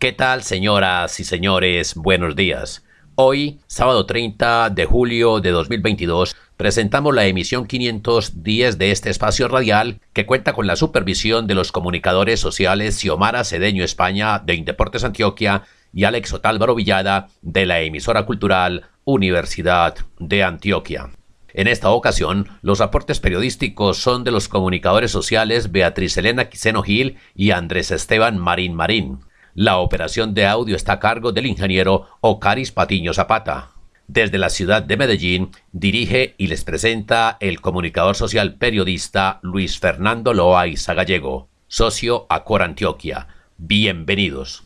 ¿Qué tal, señoras y señores? Buenos días. Hoy, sábado 30 de julio de 2022, presentamos la emisión 510 de este espacio radial que cuenta con la supervisión de los comunicadores sociales Xiomara Cedeño España de Indeportes Antioquia y Alex Otálvaro Villada de la emisora cultural Universidad de Antioquia. En esta ocasión, los aportes periodísticos son de los comunicadores sociales Beatriz Elena Quiseno Gil y Andrés Esteban Marín Marín. La operación de audio está a cargo del ingeniero Ocaris Patiño Zapata. Desde la ciudad de Medellín dirige y les presenta el comunicador social periodista Luis Fernando Loaiza Gallego, socio Acor Antioquia. Bienvenidos.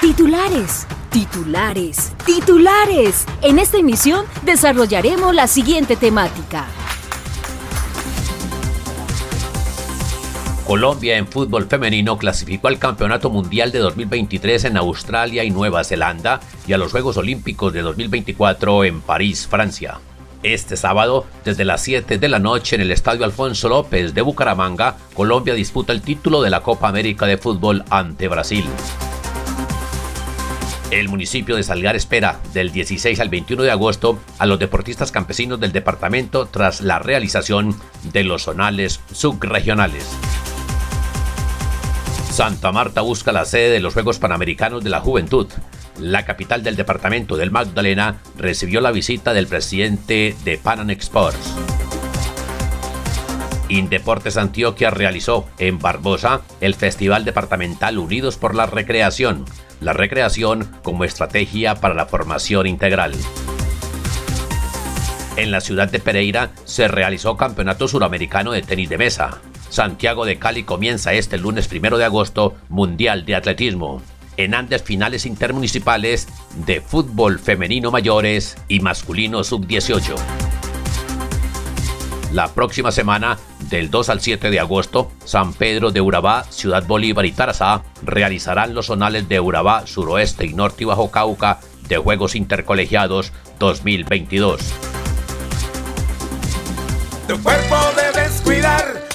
Titulares, titulares, titulares. En esta emisión desarrollaremos la siguiente temática. Colombia en fútbol femenino clasificó al Campeonato Mundial de 2023 en Australia y Nueva Zelanda y a los Juegos Olímpicos de 2024 en París, Francia. Este sábado, desde las 7 de la noche en el Estadio Alfonso López de Bucaramanga, Colombia disputa el título de la Copa América de Fútbol ante Brasil. El municipio de Salgar espera del 16 al 21 de agosto a los deportistas campesinos del departamento tras la realización de los zonales subregionales. Santa Marta busca la sede de los Juegos Panamericanos de la Juventud. La capital del departamento del Magdalena recibió la visita del presidente de Panam. Indeportes Antioquia realizó en Barbosa el Festival Departamental Unidos por la Recreación, la recreación como estrategia para la formación integral. En la ciudad de Pereira se realizó Campeonato Suramericano de Tenis de Mesa. Santiago de Cali comienza este lunes primero de agosto Mundial de Atletismo. En Andes finales intermunicipales de fútbol femenino mayores y masculino sub-18. La próxima semana, del 2 al 7 de agosto, San Pedro de Urabá, Ciudad Bolívar y Tarazá realizarán los zonales de Urabá, Suroeste y Norte y Bajo Cauca de Juegos Intercolegiados 2022. Tu cuerpo debes cuidar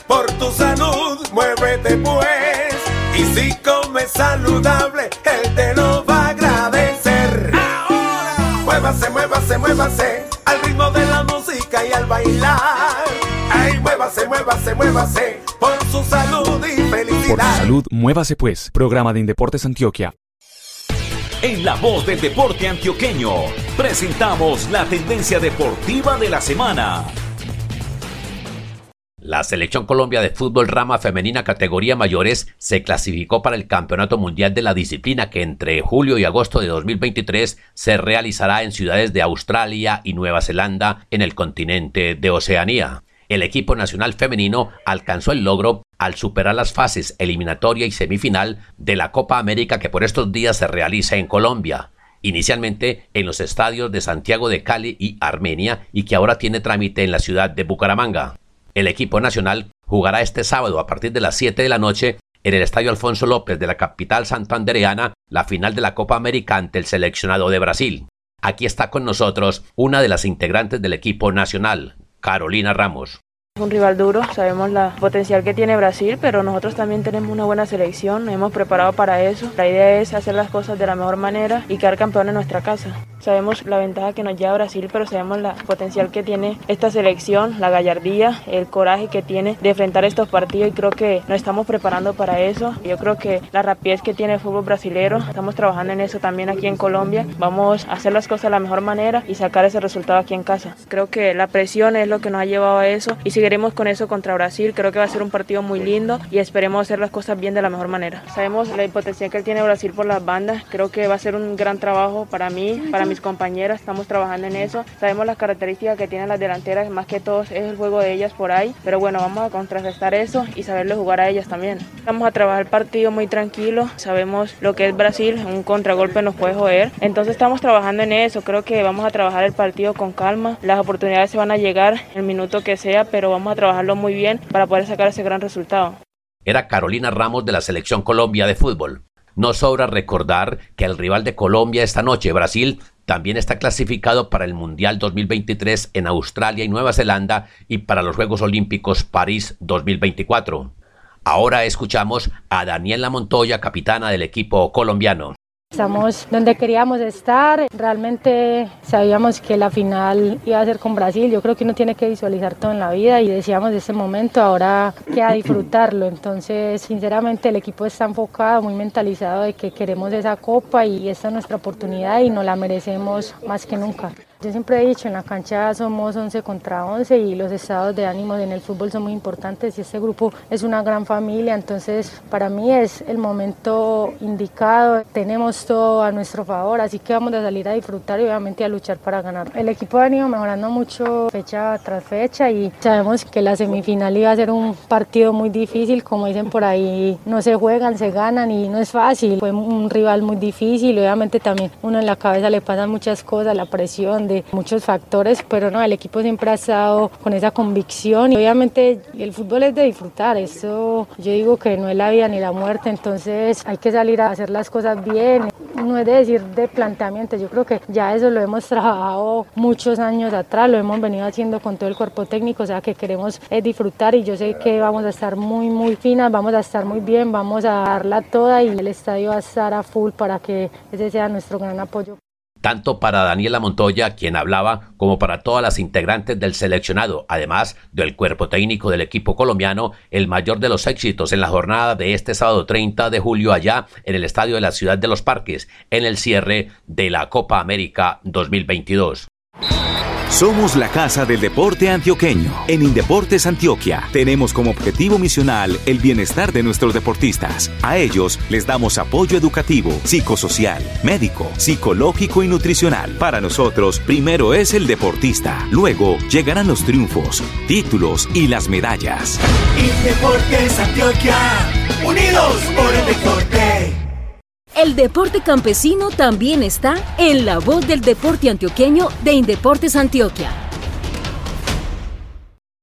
por tu salud, muévete pues. Y si comes saludable, él te lo va a agradecer. Ahora, muévase, muévase, muévase, al ritmo de la música y al bailar. Ay, muévase, muévase, muévase, por su salud y felicidad. Por su salud, muévase pues. Programa de Indeportes Antioquia. En la voz del deporte antioqueño, presentamos la tendencia deportiva de la semana. La Selección Colombia de Fútbol Rama Femenina Categoría Mayores se clasificó para el Campeonato Mundial de la disciplina que entre julio y agosto de 2023 se realizará en ciudades de Australia y Nueva Zelanda en el continente de Oceanía. El equipo nacional femenino alcanzó el logro al superar las fases eliminatoria y semifinal de la Copa América que por estos días se realiza en Colombia inicialmente en los estadios de Santiago de Cali y Armenia y que ahora tiene trámite en la ciudad de Bucaramanga. El equipo nacional jugará este sábado a partir de las 7 de la noche en el Estadio Alfonso López de la capital santandereana la final de la Copa América ante el seleccionado de Brasil. Aquí está con nosotros una de las integrantes del equipo nacional, Carolina Ramos. Es un rival duro, sabemos la potencial que tiene Brasil, pero nosotros también tenemos una buena selección, hemos preparado para eso. La idea es hacer las cosas de la mejor manera y quedar campeón en nuestra casa. Sabemos la ventaja que nos lleva Brasil, pero sabemos la potencial que tiene esta selección, la gallardía, el coraje que tiene de enfrentar estos partidos y creo que nos estamos preparando para eso. Yo creo que la rapidez que tiene el fútbol brasilero, estamos trabajando en eso también aquí en Colombia. Vamos a hacer las cosas de la mejor manera y sacar ese resultado aquí en casa. Creo que la presión es lo que nos ha llevado a eso y seguiremos con eso contra Brasil. Creo que va a ser un partido muy lindo y esperemos hacer las cosas bien de la mejor manera. Sabemos la potencial que tiene Brasil por las bandas. Creo que va a ser un gran trabajo para mí, para mi mis compañeras, estamos trabajando en eso. Sabemos las características que tienen las delanteras, más que todo es el juego de ellas por ahí, pero bueno, vamos a contrarrestar eso y saberle jugar a ellas también. Vamos a trabajar el partido muy tranquilo, sabemos lo que es Brasil, un contragolpe nos puede joder, entonces estamos trabajando en eso, creo que vamos a trabajar el partido con calma, las oportunidades se van a llegar el minuto que sea, pero vamos a trabajarlo muy bien para poder sacar ese gran resultado. Era Carolina Ramos de la Selección Colombia de Fútbol. No sobra recordar que el rival de Colombia esta noche, Brasil, también está clasificado para el Mundial 2023 en Australia y Nueva Zelanda y para los Juegos Olímpicos París 2024. Ahora escuchamos a Daniela Montoya, capitana del equipo colombiano. Estamos donde queríamos estar, realmente sabíamos que la final iba a ser con Brasil, yo creo que uno tiene que visualizar todo en la vida y decíamos de ese momento, ahora queda disfrutarlo, entonces sinceramente el equipo está enfocado, muy mentalizado de que queremos esa copa y esta es nuestra oportunidad y nos la merecemos más que nunca. Yo siempre he dicho, en la cancha somos 11 contra 11 y los estados de ánimo en el fútbol son muy importantes y este grupo es una gran familia, entonces para mí es el momento indicado, tenemos todo a nuestro favor, así que vamos a salir a disfrutar y obviamente a luchar para ganar. El equipo ha venido mejorando mucho fecha tras fecha y sabemos que la semifinal iba a ser un partido muy difícil, como dicen por ahí, no se juegan, se ganan y no es fácil, fue un rival muy difícil, obviamente también uno en la cabeza le pasan muchas cosas, la presión, muchos factores, pero no, el equipo siempre ha estado con esa convicción y obviamente el fútbol es de disfrutar, eso yo digo que no es la vida ni la muerte, entonces hay que salir a hacer las cosas bien, no es de decir de planteamiento, yo creo que ya eso lo hemos trabajado muchos años atrás, lo hemos venido haciendo con todo el cuerpo técnico, o sea que queremos es disfrutar y yo sé que vamos a estar muy muy finas, vamos a estar muy bien, vamos a darla toda y el estadio va a estar a full para que ese sea nuestro gran apoyo tanto para Daniela Montoya, quien hablaba, como para todas las integrantes del seleccionado, además del cuerpo técnico del equipo colombiano, el mayor de los éxitos en la jornada de este sábado 30 de julio allá en el Estadio de la Ciudad de los Parques, en el cierre de la Copa América 2022. Somos la Casa del Deporte Antioqueño. En Indeportes Antioquia tenemos como objetivo misional el bienestar de nuestros deportistas. A ellos les damos apoyo educativo, psicosocial, médico, psicológico y nutricional. Para nosotros, primero es el deportista, luego llegarán los triunfos, títulos y las medallas. Indeportes Antioquia, unidos por el deporte. El deporte campesino también está en la voz del deporte antioqueño de Indeportes Antioquia.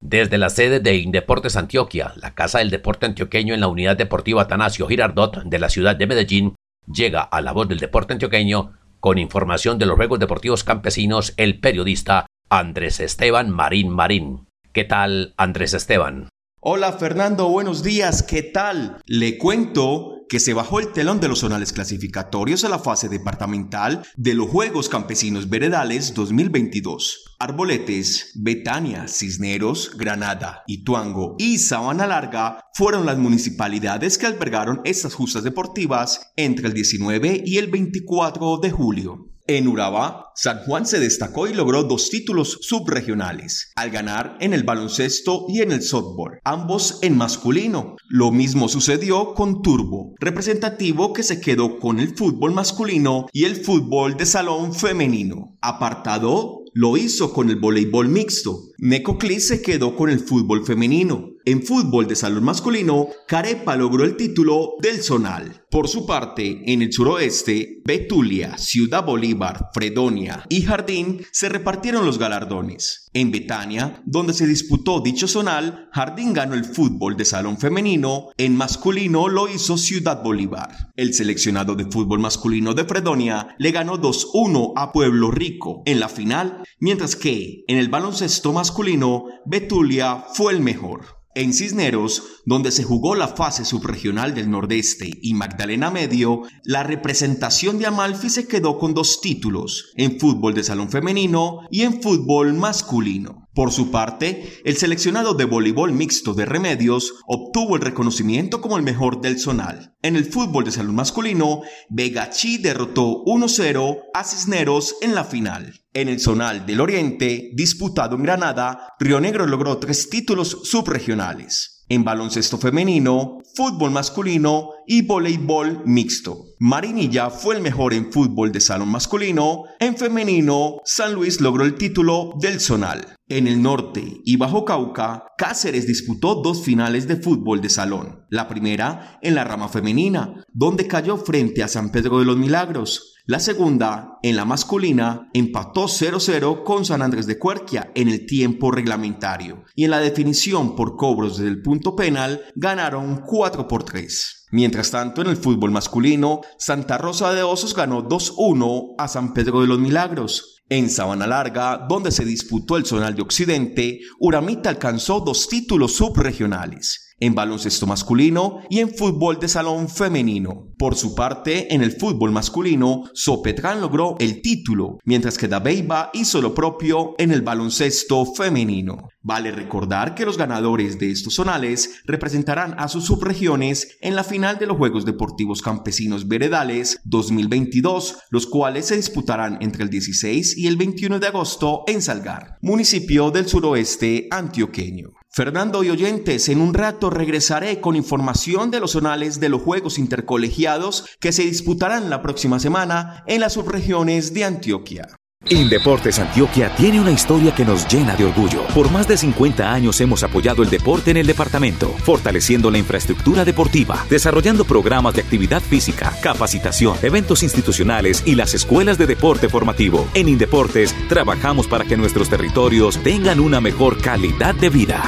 Desde la sede de Indeportes Antioquia, la Casa del Deporte Antioqueño en la Unidad Deportiva Atanasio Girardot de la ciudad de Medellín, llega a la voz del deporte antioqueño con información de los Juegos Deportivos Campesinos el periodista Andrés Esteban Marín Marín. ¿Qué tal, Andrés Esteban? Hola Fernando, buenos días, ¿qué tal? Le cuento que se bajó el telón de los zonales clasificatorios a la fase departamental de los Juegos Campesinos Veredales 2022. Arboletes, Betania, Cisneros, Granada, Ituango y Sabana Larga fueron las municipalidades que albergaron estas justas deportivas entre el 19 y el 24 de julio. En Urabá, San Juan se destacó y logró dos títulos subregionales, al ganar en el baloncesto y en el softball, ambos en masculino. Lo mismo sucedió con Turbo, representativo que se quedó con el fútbol masculino y el fútbol de salón femenino. Apartado lo hizo con el voleibol mixto. Necoclis se quedó con el fútbol femenino. En fútbol de salón masculino, Carepa logró el título del zonal. Por su parte, en el suroeste, Betulia, Ciudad Bolívar, Fredonia y Jardín se repartieron los galardones. En Betania, donde se disputó dicho zonal, Jardín ganó el fútbol de salón femenino, en masculino lo hizo Ciudad Bolívar. El seleccionado de fútbol masculino de Fredonia le ganó 2-1 a Pueblo Rico en la final, mientras que en el baloncesto masculino, Betulia fue el mejor. En Cisneros, donde se jugó la fase subregional del Nordeste y Magdalena Medio, la representación de Amalfi se quedó con dos títulos, en fútbol de salón femenino y en fútbol masculino. Por su parte, el seleccionado de voleibol mixto de Remedios obtuvo el reconocimiento como el mejor del zonal. En el fútbol de salón masculino, Vegachi derrotó 1-0 a Cisneros en la final. En el zonal del Oriente, disputado en Granada, Río Negro logró tres títulos subregionales. En baloncesto femenino, fútbol masculino y voleibol mixto. Marinilla fue el mejor en fútbol de salón masculino. En femenino, San Luis logró el título del zonal. En el norte y Bajo Cauca, Cáceres disputó dos finales de fútbol de salón. La primera en la rama femenina, donde cayó frente a San Pedro de los Milagros. La segunda, en la masculina, empató 0-0 con San Andrés de Cuerquia en el tiempo reglamentario. Y en la definición por cobros desde el punto penal, ganaron 4 por 3. Mientras tanto, en el fútbol masculino, Santa Rosa de Osos ganó 2-1 a San Pedro de los Milagros. En Sabana Larga, donde se disputó el Zonal de Occidente, Uramita alcanzó dos títulos subregionales en baloncesto masculino y en fútbol de salón femenino. Por su parte, en el fútbol masculino, Sopetrán logró el título, mientras que Dabeiba hizo lo propio en el baloncesto femenino. Vale recordar que los ganadores de estos zonales representarán a sus subregiones en la final de los Juegos Deportivos Campesinos Veredales 2022, los cuales se disputarán entre el 16 y el 21 de agosto en Salgar, municipio del suroeste antioqueño. Fernando y oyentes, en un rato regresaré con información de los zonales de los Juegos Intercolegiados que se disputarán la próxima semana en las subregiones de Antioquia. Indeportes Antioquia tiene una historia que nos llena de orgullo. Por más de 50 años hemos apoyado el deporte en el departamento, fortaleciendo la infraestructura deportiva, desarrollando programas de actividad física, capacitación, eventos institucionales y las escuelas de deporte formativo. En Indeportes trabajamos para que nuestros territorios tengan una mejor calidad de vida.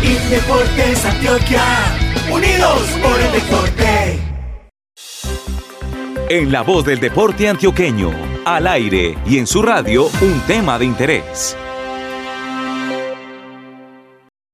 Indeportes Antioquia, unidos por el deporte. En la voz del deporte antioqueño, al aire y en su radio, un tema de interés.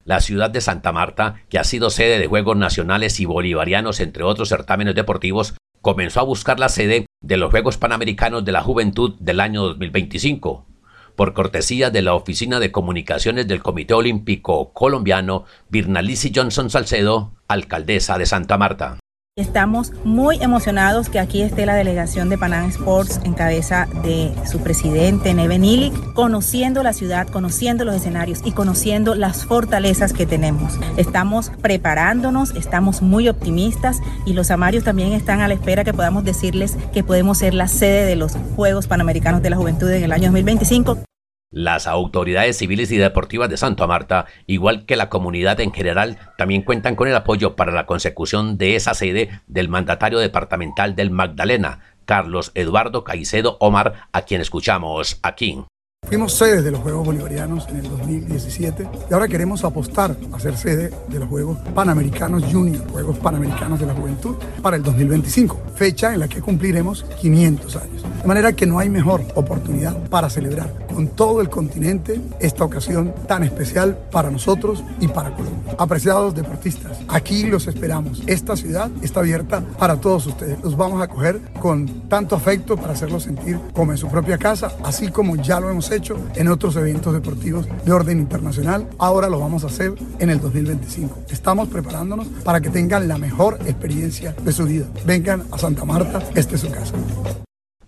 La ciudad de Santa Marta, que ha sido sede de Juegos Nacionales y Bolivarianos, entre otros certámenes deportivos, comenzó a buscar la sede de los Juegos Panamericanos de la Juventud del año 2025. Por cortesía de la Oficina de Comunicaciones del Comité Olímpico Colombiano, Virnalici Johnson Salcedo, alcaldesa de Santa Marta. Estamos muy emocionados que aquí esté la delegación de Panam Sports en cabeza de su presidente Neve Nilik, conociendo la ciudad, conociendo los escenarios y conociendo las fortalezas que tenemos. Estamos preparándonos, estamos muy optimistas y los amarios también están a la espera que podamos decirles que podemos ser la sede de los Juegos Panamericanos de la Juventud en el año 2025. Las autoridades civiles y deportivas de Santa Marta, igual que la comunidad en general, también cuentan con el apoyo para la consecución de esa sede del mandatario departamental del Magdalena, Carlos Eduardo Caicedo Omar, a quien escuchamos aquí. Fuimos sede de los Juegos Bolivarianos en el 2017 y ahora queremos apostar a ser sede de los Juegos Panamericanos Junior, Juegos Panamericanos de la Juventud, para el 2025, fecha en la que cumpliremos 500 años. De manera que no hay mejor oportunidad para celebrar con todo el continente esta ocasión tan especial para nosotros y para Colombia. Apreciados deportistas, aquí los esperamos. Esta ciudad está abierta para todos ustedes. Los vamos a acoger con tanto afecto para hacerlos sentir como en su propia casa, así como ya lo hemos hecho en otros eventos deportivos de orden internacional. Ahora lo vamos a hacer en el 2025. Estamos preparándonos para que tengan la mejor experiencia de su vida. Vengan a Santa Marta, esta es su casa.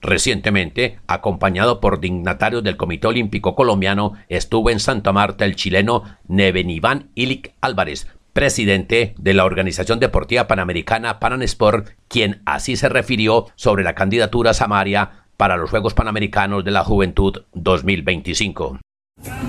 Recientemente, acompañado por dignatarios del Comité Olímpico Colombiano, estuvo en Santa Marta el chileno Neveniván Ilic Álvarez, presidente de la Organización Deportiva Panamericana Pananesport, quien así se refirió sobre la candidatura Samaria para los Juegos Panamericanos de la Juventud 2025.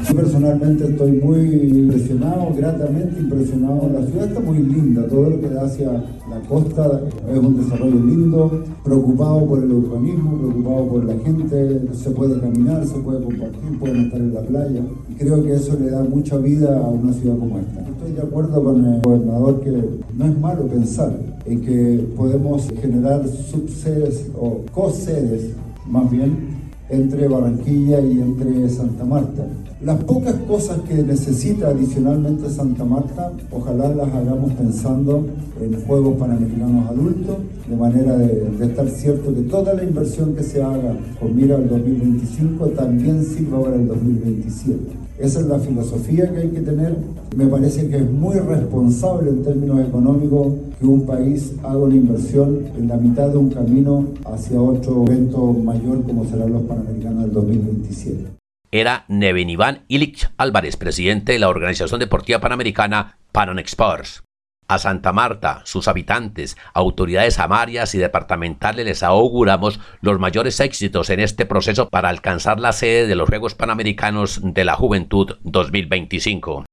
Yo personalmente estoy muy impresionado, gratamente impresionado. La ciudad está muy linda, todo lo que da hacia la costa es un desarrollo lindo, preocupado por el urbanismo, preocupado por la gente, se puede caminar, se puede compartir, pueden estar en la playa. Creo que eso le da mucha vida a una ciudad como esta. Estoy de acuerdo con el gobernador que no es malo pensar en que podemos generar subsedes o co-sedes más bien entre Barranquilla y entre Santa Marta. Las pocas cosas que necesita adicionalmente Santa Marta, ojalá las hagamos pensando en Juegos Panamericanos adultos, de manera de, de, estar cierto que toda la inversión que se haga con mira al 2025 también sirva para el 2027. Esa es la filosofía que hay que tener. Me parece que es muy responsable en términos económicos que un país haga una inversión en la mitad de un camino hacia otro evento mayor como serán los Panamericanos del 2027. Era Neveniván Ilich Álvarez, presidente de la Organización Deportiva Panamericana Panan Exports. A Santa Marta, sus habitantes, autoridades amarias y departamentales les auguramos los mayores éxitos en este proceso para alcanzar la sede de los Juegos Panamericanos de la Juventud 2025.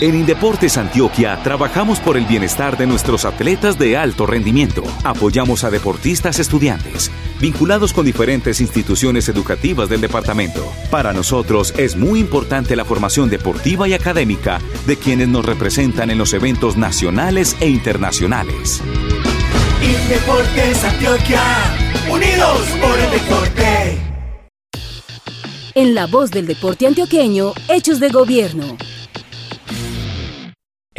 En Indeportes Antioquia trabajamos por el bienestar de nuestros atletas de alto rendimiento. Apoyamos a deportistas estudiantes, vinculados con diferentes instituciones educativas del departamento. Para nosotros es muy importante la formación deportiva y académica de quienes nos representan en los eventos nacionales e internacionales. Indeportes Antioquia, unidos por el deporte. En la voz del deporte antioqueño, Hechos de Gobierno.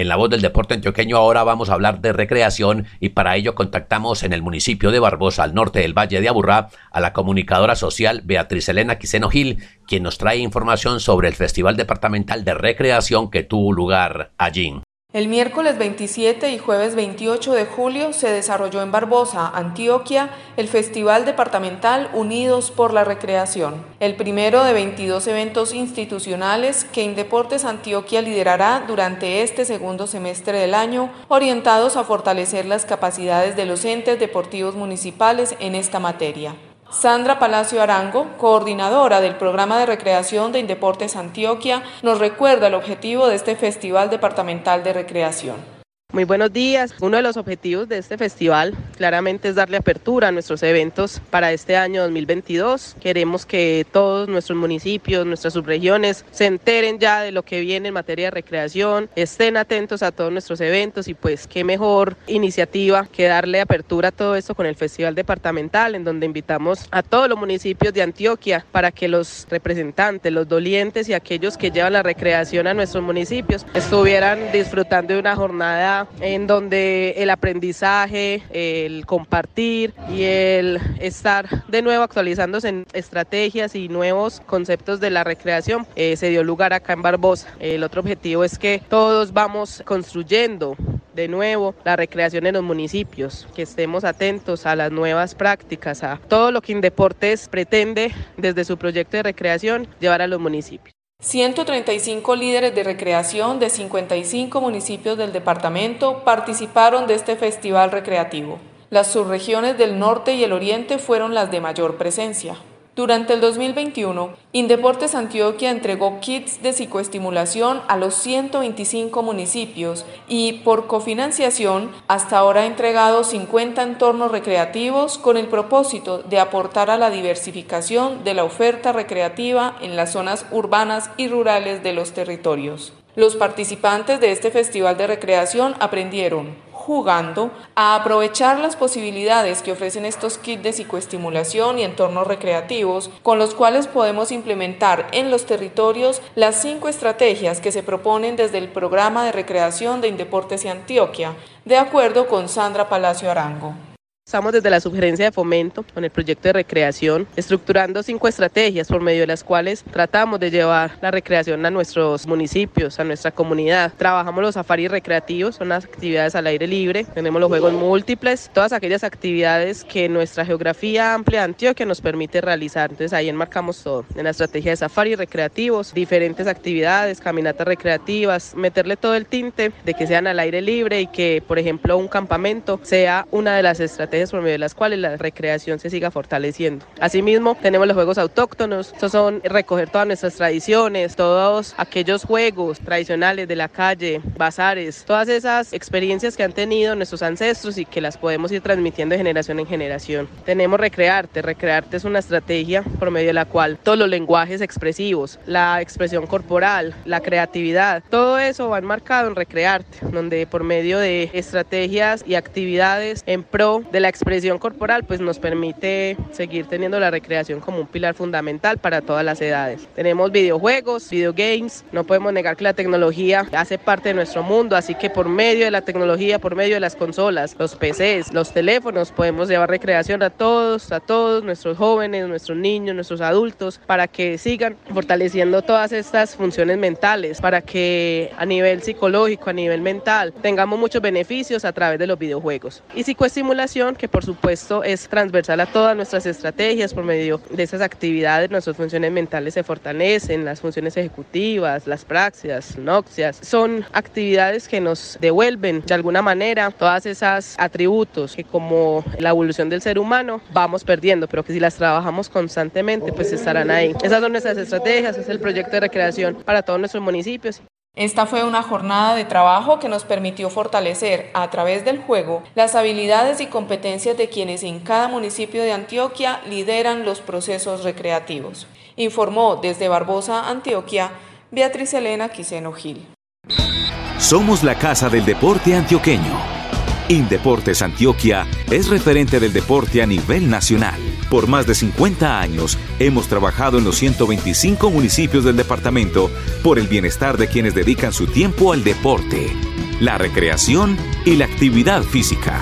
En la voz del deporte antioqueño ahora vamos a hablar de recreación y para ello contactamos en el municipio de Barbosa, al norte del Valle de Aburrá, a la comunicadora social Beatriz Elena Quiseno Gil, quien nos trae información sobre el Festival Departamental de Recreación que tuvo lugar allí. El miércoles 27 y jueves 28 de julio se desarrolló en Barbosa, Antioquia, el Festival Departamental Unidos por la Recreación, el primero de 22 eventos institucionales que Indeportes Antioquia liderará durante este segundo semestre del año, orientados a fortalecer las capacidades de los entes deportivos municipales en esta materia. Sandra Palacio Arango, coordinadora del programa de recreación de Indeportes Antioquia, nos recuerda el objetivo de este Festival Departamental de Recreación. Muy buenos días. Uno de los objetivos de este festival claramente es darle apertura a nuestros eventos para este año 2022. Queremos que todos nuestros municipios, nuestras subregiones se enteren ya de lo que viene en materia de recreación, estén atentos a todos nuestros eventos y pues qué mejor iniciativa que darle apertura a todo esto con el Festival Departamental en donde invitamos a todos los municipios de Antioquia para que los representantes, los dolientes y aquellos que llevan la recreación a nuestros municipios estuvieran disfrutando de una jornada en donde el aprendizaje, el compartir y el estar de nuevo actualizándose en estrategias y nuevos conceptos de la recreación eh, se dio lugar acá en Barbosa. El otro objetivo es que todos vamos construyendo de nuevo la recreación en los municipios, que estemos atentos a las nuevas prácticas, a todo lo que Indeportes pretende desde su proyecto de recreación llevar a los municipios. 135 líderes de recreación de 55 municipios del departamento participaron de este festival recreativo. Las subregiones del norte y el oriente fueron las de mayor presencia. Durante el 2021, Indeportes Antioquia entregó kits de psicoestimulación a los 125 municipios y por cofinanciación hasta ahora ha entregado 50 entornos recreativos con el propósito de aportar a la diversificación de la oferta recreativa en las zonas urbanas y rurales de los territorios. Los participantes de este festival de recreación aprendieron jugando a aprovechar las posibilidades que ofrecen estos kits de psicoestimulación y entornos recreativos con los cuales podemos implementar en los territorios las cinco estrategias que se proponen desde el programa de recreación de Indeportes y Antioquia, de acuerdo con Sandra Palacio Arango. Estamos desde la sugerencia de fomento con el proyecto de recreación, estructurando cinco estrategias por medio de las cuales tratamos de llevar la recreación a nuestros municipios, a nuestra comunidad. Trabajamos los safaris recreativos, son las actividades al aire libre, tenemos los juegos múltiples, todas aquellas actividades que nuestra geografía amplia de Antioquia nos permite realizar. Entonces ahí enmarcamos todo. En la estrategia de safaris recreativos, diferentes actividades, caminatas recreativas, meterle todo el tinte de que sean al aire libre y que, por ejemplo, un campamento sea una de las estrategias por medio de las cuales la recreación se siga fortaleciendo. Asimismo, tenemos los juegos autóctonos, estos son recoger todas nuestras tradiciones, todos aquellos juegos tradicionales de la calle, bazares, todas esas experiencias que han tenido nuestros ancestros y que las podemos ir transmitiendo de generación en generación. Tenemos Recrearte, Recrearte es una estrategia por medio de la cual todos los lenguajes expresivos, la expresión corporal, la creatividad, todo eso va enmarcado en Recrearte, donde por medio de estrategias y actividades en pro de la expresión corporal, pues nos permite seguir teniendo la recreación como un pilar fundamental para todas las edades. Tenemos videojuegos, videogames, no podemos negar que la tecnología hace parte de nuestro mundo, así que por medio de la tecnología, por medio de las consolas, los PCs, los teléfonos, podemos llevar recreación a todos, a todos, nuestros jóvenes, nuestros niños, nuestros adultos, para que sigan fortaleciendo todas estas funciones mentales, para que a nivel psicológico, a nivel mental, tengamos muchos beneficios a través de los videojuegos. Y psicoestimulación que por supuesto es transversal a todas nuestras estrategias por medio de esas actividades, nuestras funciones mentales se fortalecen, las funciones ejecutivas, las praxias, noxias, son actividades que nos devuelven de alguna manera todas esas atributos que como la evolución del ser humano vamos perdiendo, pero que si las trabajamos constantemente pues estarán ahí. Esas son nuestras estrategias, es el proyecto de recreación para todos nuestros municipios. Esta fue una jornada de trabajo que nos permitió fortalecer a través del juego las habilidades y competencias de quienes en cada municipio de Antioquia lideran los procesos recreativos. Informó desde Barbosa, Antioquia, Beatriz Elena Quiseno Gil. Somos la Casa del Deporte Antioqueño. Indeportes Antioquia es referente del deporte a nivel nacional. Por más de 50 años hemos trabajado en los 125 municipios del departamento por el bienestar de quienes dedican su tiempo al deporte, la recreación y la actividad física.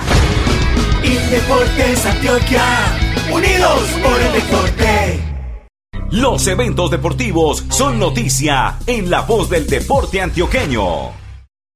Indeportes Antioquia, unidos por el deporte. Los eventos deportivos son noticia en la voz del deporte antioqueño.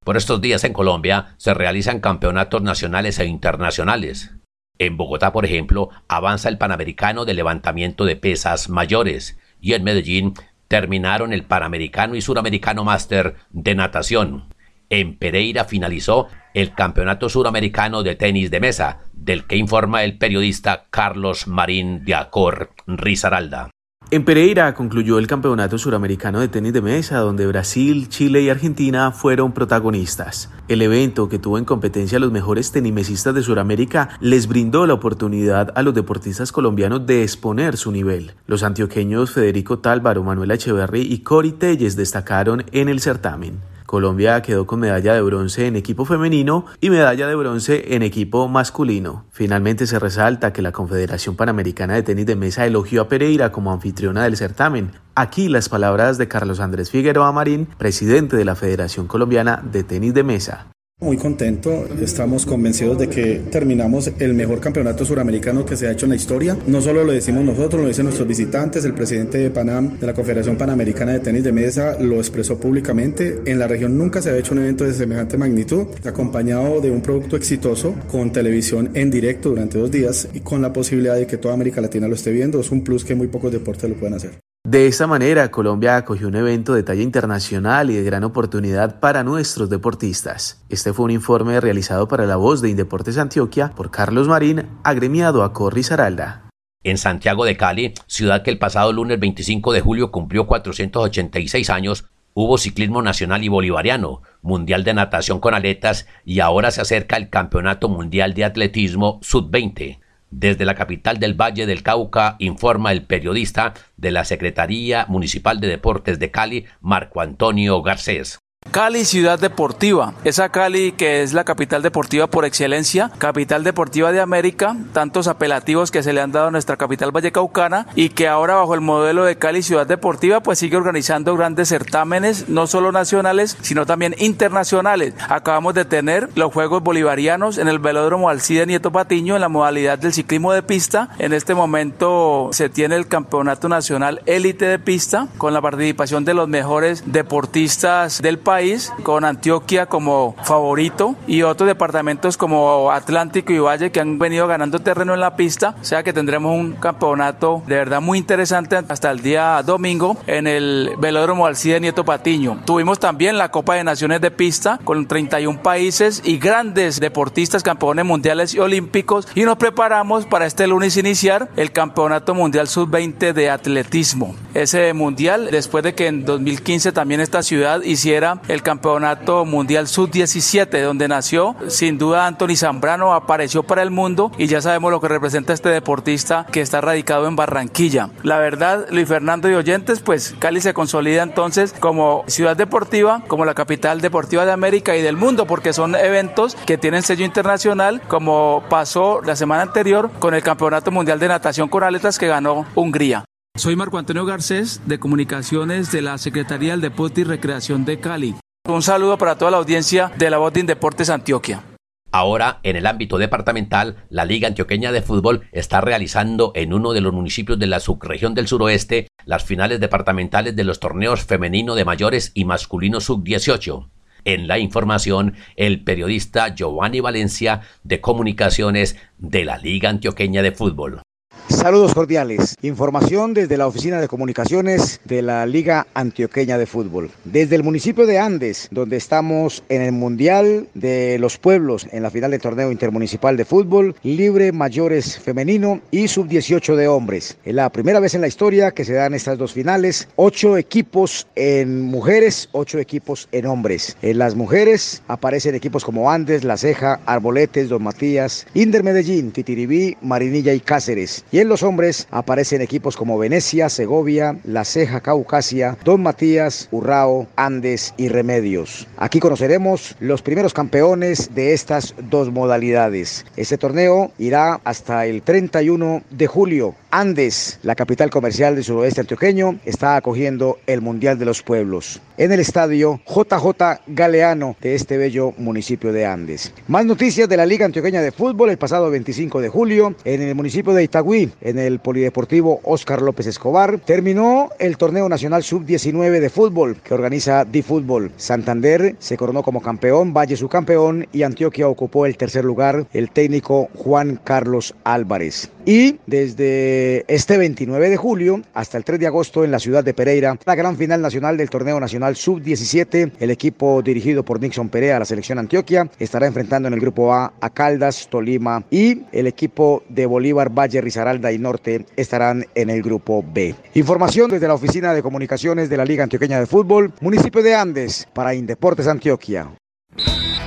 Por estos días en Colombia se realizan campeonatos nacionales e internacionales. En Bogotá, por ejemplo, avanza el Panamericano de levantamiento de pesas mayores y en Medellín terminaron el Panamericano y Suramericano Máster de natación. En Pereira finalizó el Campeonato Suramericano de Tenis de Mesa, del que informa el periodista Carlos Marín de Acor Rizaralda. En Pereira concluyó el Campeonato Suramericano de Tenis de Mesa, donde Brasil, Chile y Argentina fueron protagonistas. El evento, que tuvo en competencia a los mejores tenimesistas de Sudamérica, les brindó la oportunidad a los deportistas colombianos de exponer su nivel. Los antioqueños Federico Tálvaro, Manuel Echeverry y Cori Telles destacaron en el certamen. Colombia quedó con medalla de bronce en equipo femenino y medalla de bronce en equipo masculino. Finalmente se resalta que la Confederación Panamericana de Tenis de Mesa elogió a Pereira como anfitriona del certamen. Aquí las palabras de Carlos Andrés Figueroa Marín, presidente de la Federación Colombiana de Tenis de Mesa. Muy contento, estamos convencidos de que terminamos el mejor campeonato suramericano que se ha hecho en la historia. No solo lo decimos nosotros, lo dicen nuestros visitantes, el presidente de Panam, de la Confederación Panamericana de Tenis de Mesa, lo expresó públicamente. En la región nunca se ha hecho un evento de semejante magnitud, acompañado de un producto exitoso, con televisión en directo durante dos días y con la posibilidad de que toda América Latina lo esté viendo. Es un plus que muy pocos deportes lo pueden hacer. De esta manera, Colombia acogió un evento de talla internacional y de gran oportunidad para nuestros deportistas. Este fue un informe realizado para la voz de Indeportes Antioquia por Carlos Marín, agremiado a Corri Zaralda. En Santiago de Cali, ciudad que el pasado lunes 25 de julio cumplió 486 años, hubo ciclismo nacional y bolivariano, mundial de natación con aletas y ahora se acerca el Campeonato Mundial de Atletismo Sub-20. Desde la capital del Valle del Cauca informa el periodista de la Secretaría Municipal de Deportes de Cali, Marco Antonio Garcés. Cali, ciudad deportiva. Esa Cali que es la capital deportiva por excelencia, capital deportiva de América, tantos apelativos que se le han dado a nuestra capital vallecaucana y que ahora bajo el modelo de Cali, ciudad deportiva, pues sigue organizando grandes certámenes, no solo nacionales, sino también internacionales. Acabamos de tener los Juegos Bolivarianos en el Velódromo Alcide Nieto Patiño en la modalidad del ciclismo de pista. En este momento se tiene el Campeonato Nacional Élite de Pista con la participación de los mejores deportistas del país con Antioquia como favorito y otros departamentos como Atlántico y Valle que han venido ganando terreno en la pista. O sea que tendremos un campeonato de verdad muy interesante hasta el día domingo en el Velódromo Alcide Nieto Patiño. Tuvimos también la Copa de Naciones de Pista con 31 países y grandes deportistas, campeones mundiales y olímpicos y nos preparamos para este lunes iniciar el Campeonato Mundial Sub-20 de Atletismo. Ese mundial, después de que en 2015 también esta ciudad hiciera el Campeonato Mundial Sub-17, donde nació. Sin duda, Anthony Zambrano apareció para el mundo y ya sabemos lo que representa este deportista que está radicado en Barranquilla. La verdad, Luis Fernando y oyentes, pues Cali se consolida entonces como ciudad deportiva, como la capital deportiva de América y del mundo, porque son eventos que tienen sello internacional, como pasó la semana anterior con el Campeonato Mundial de Natación con Aletas que ganó Hungría. Soy Marco Antonio Garcés, de Comunicaciones de la Secretaría del Deporte y Recreación de Cali. Un saludo para toda la audiencia de la Voz de Deportes Antioquia. Ahora, en el ámbito departamental, la Liga Antioqueña de Fútbol está realizando en uno de los municipios de la subregión del suroeste las finales departamentales de los torneos femenino de mayores y masculino sub-18. En la información, el periodista Giovanni Valencia de Comunicaciones de la Liga Antioqueña de Fútbol. Saludos cordiales. Información desde la Oficina de Comunicaciones de la Liga Antioqueña de Fútbol. Desde el municipio de Andes, donde estamos en el Mundial de los Pueblos, en la final del torneo intermunicipal de fútbol, libre mayores femenino y sub-18 de hombres. Es la primera vez en la historia que se dan estas dos finales. Ocho equipos en mujeres, ocho equipos en hombres. En las mujeres aparecen equipos como Andes, La Ceja, Arboletes, Don Matías, Inder Medellín, Titiribí, Marinilla y Cáceres. Y en los hombres aparecen equipos como Venecia, Segovia, La Ceja, Caucasia, Don Matías, Urrao, Andes y Remedios. Aquí conoceremos los primeros campeones de estas dos modalidades. Este torneo irá hasta el 31 de julio. Andes, la capital comercial del suroeste antioqueño, está acogiendo el Mundial de los Pueblos en el estadio JJ Galeano de este bello municipio de Andes. Más noticias de la Liga Antioqueña de Fútbol el pasado 25 de julio en el municipio de Itagüí, en el Polideportivo Oscar López Escobar, terminó el torneo nacional sub-19 de fútbol que organiza Fútbol. Santander se coronó como campeón, Valle su campeón y Antioquia ocupó el tercer lugar el técnico Juan Carlos Álvarez. Y desde este 29 de julio hasta el 3 de agosto en la ciudad de Pereira, la gran final nacional del torneo nacional sub-17, el equipo dirigido por Nixon Perea, la selección Antioquia, estará enfrentando en el grupo A a Caldas, Tolima y el equipo de Bolívar, Valle, Risaralda y Norte estarán en el grupo B. Información desde la Oficina de Comunicaciones de la Liga Antioqueña de Fútbol, municipio de Andes, para Indeportes Antioquia.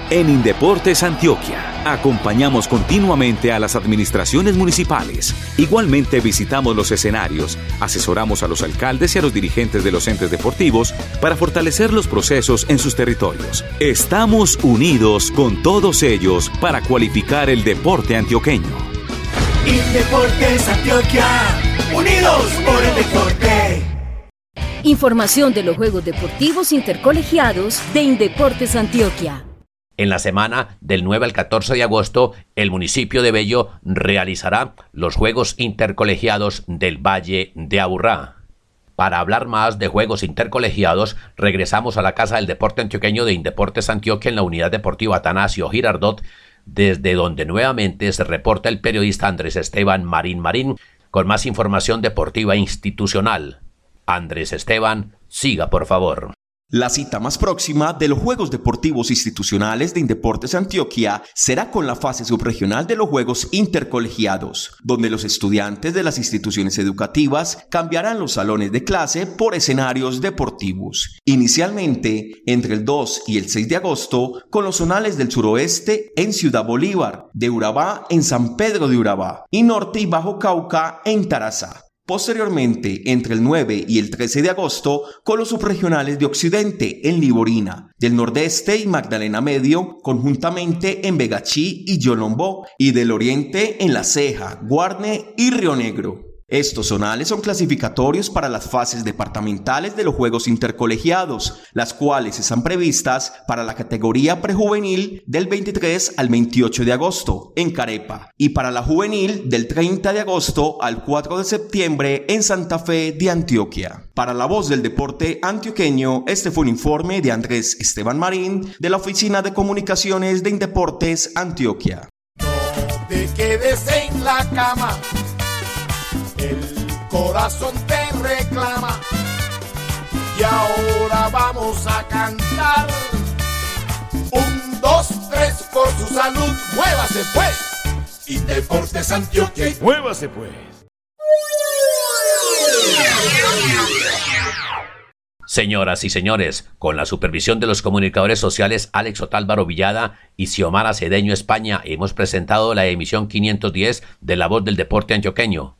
En Indeportes Antioquia acompañamos continuamente a las administraciones municipales. Igualmente visitamos los escenarios, asesoramos a los alcaldes y a los dirigentes de los entes deportivos para fortalecer los procesos en sus territorios. Estamos unidos con todos ellos para cualificar el deporte antioqueño. Indeportes Antioquia, unidos por el deporte. Información de los Juegos Deportivos Intercolegiados de Indeportes Antioquia. En la semana del 9 al 14 de agosto, el municipio de Bello realizará los Juegos Intercolegiados del Valle de Aburrá. Para hablar más de Juegos Intercolegiados, regresamos a la Casa del Deporte Antioqueño de Indeportes Antioquia en la Unidad Deportiva Atanasio Girardot, desde donde nuevamente se reporta el periodista Andrés Esteban Marín Marín con más información deportiva institucional. Andrés Esteban, siga por favor. La cita más próxima de los Juegos Deportivos Institucionales de Indeportes Antioquia será con la fase subregional de los Juegos Intercolegiados, donde los estudiantes de las instituciones educativas cambiarán los salones de clase por escenarios deportivos. Inicialmente, entre el 2 y el 6 de agosto, con los zonales del suroeste en Ciudad Bolívar, de Urabá en San Pedro de Urabá y Norte y Bajo Cauca en Tarazá. Posteriormente, entre el 9 y el 13 de agosto, con los subregionales de Occidente en Liborina, del Nordeste y Magdalena Medio, conjuntamente en Vegachí y Yolombó, y del Oriente en La Ceja, Guarne y Río Negro. Estos zonales son clasificatorios para las fases departamentales de los Juegos Intercolegiados, las cuales están previstas para la categoría prejuvenil del 23 al 28 de agosto en Carepa y para la juvenil del 30 de agosto al 4 de septiembre en Santa Fe de Antioquia. Para la voz del deporte antioqueño, este fue un informe de Andrés Esteban Marín de la Oficina de Comunicaciones de Indeportes Antioquia. No te quedes en la cama el corazón te reclama. Y ahora vamos a cantar. Un, dos, tres, por su salud, muévase pues. Y Deportes Antioquia. Muévase pues. Señoras y señores, con la supervisión de los comunicadores sociales Alex Otálvaro Villada y Xiomara Cedeño España, hemos presentado la emisión 510 de La Voz del Deporte Antioqueño.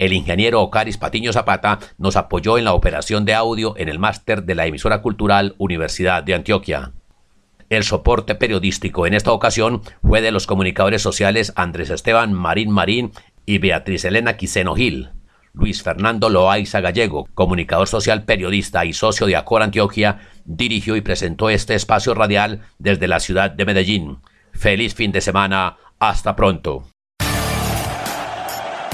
El ingeniero Ocaris Patiño Zapata nos apoyó en la operación de audio en el máster de la emisora cultural Universidad de Antioquia. El soporte periodístico en esta ocasión fue de los comunicadores sociales Andrés Esteban Marín Marín y Beatriz Elena Quiseno Gil. Luis Fernando Loaiza Gallego, comunicador social, periodista y socio de Acor Antioquia, dirigió y presentó este espacio radial desde la ciudad de Medellín. Feliz fin de semana. Hasta pronto.